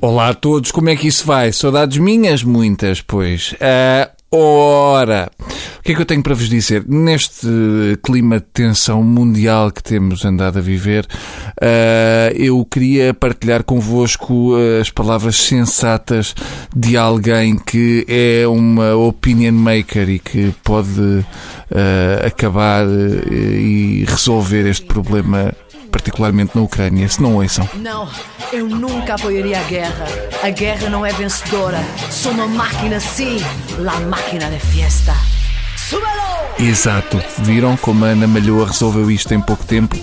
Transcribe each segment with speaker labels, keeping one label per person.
Speaker 1: Olá a todos, como é que isso vai? Saudades minhas? Muitas, pois. Uh, ora, o que é que eu tenho para vos dizer? Neste clima de tensão mundial que temos andado a viver, uh, eu queria partilhar convosco as palavras sensatas de alguém que é uma opinion maker e que pode uh, acabar e resolver este problema particularmente na Ucrânia, se não ouçam.
Speaker 2: Não, eu nunca apoiaria a guerra. A guerra não é vencedora. Sou uma máquina, sim, la máquina de fiesta.
Speaker 1: Exato, viram como a Ana Malhoa resolveu isto em pouco tempo?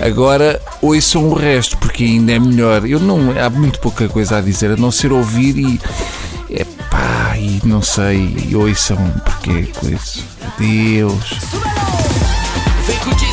Speaker 1: Agora ouçam o resto, porque ainda é melhor. Eu não, há muito pouca coisa a dizer, a não ser ouvir e. Epá, e não sei, e ouçam, porque é coisa. Deus.
Speaker 2: Súbelo! Vem curtir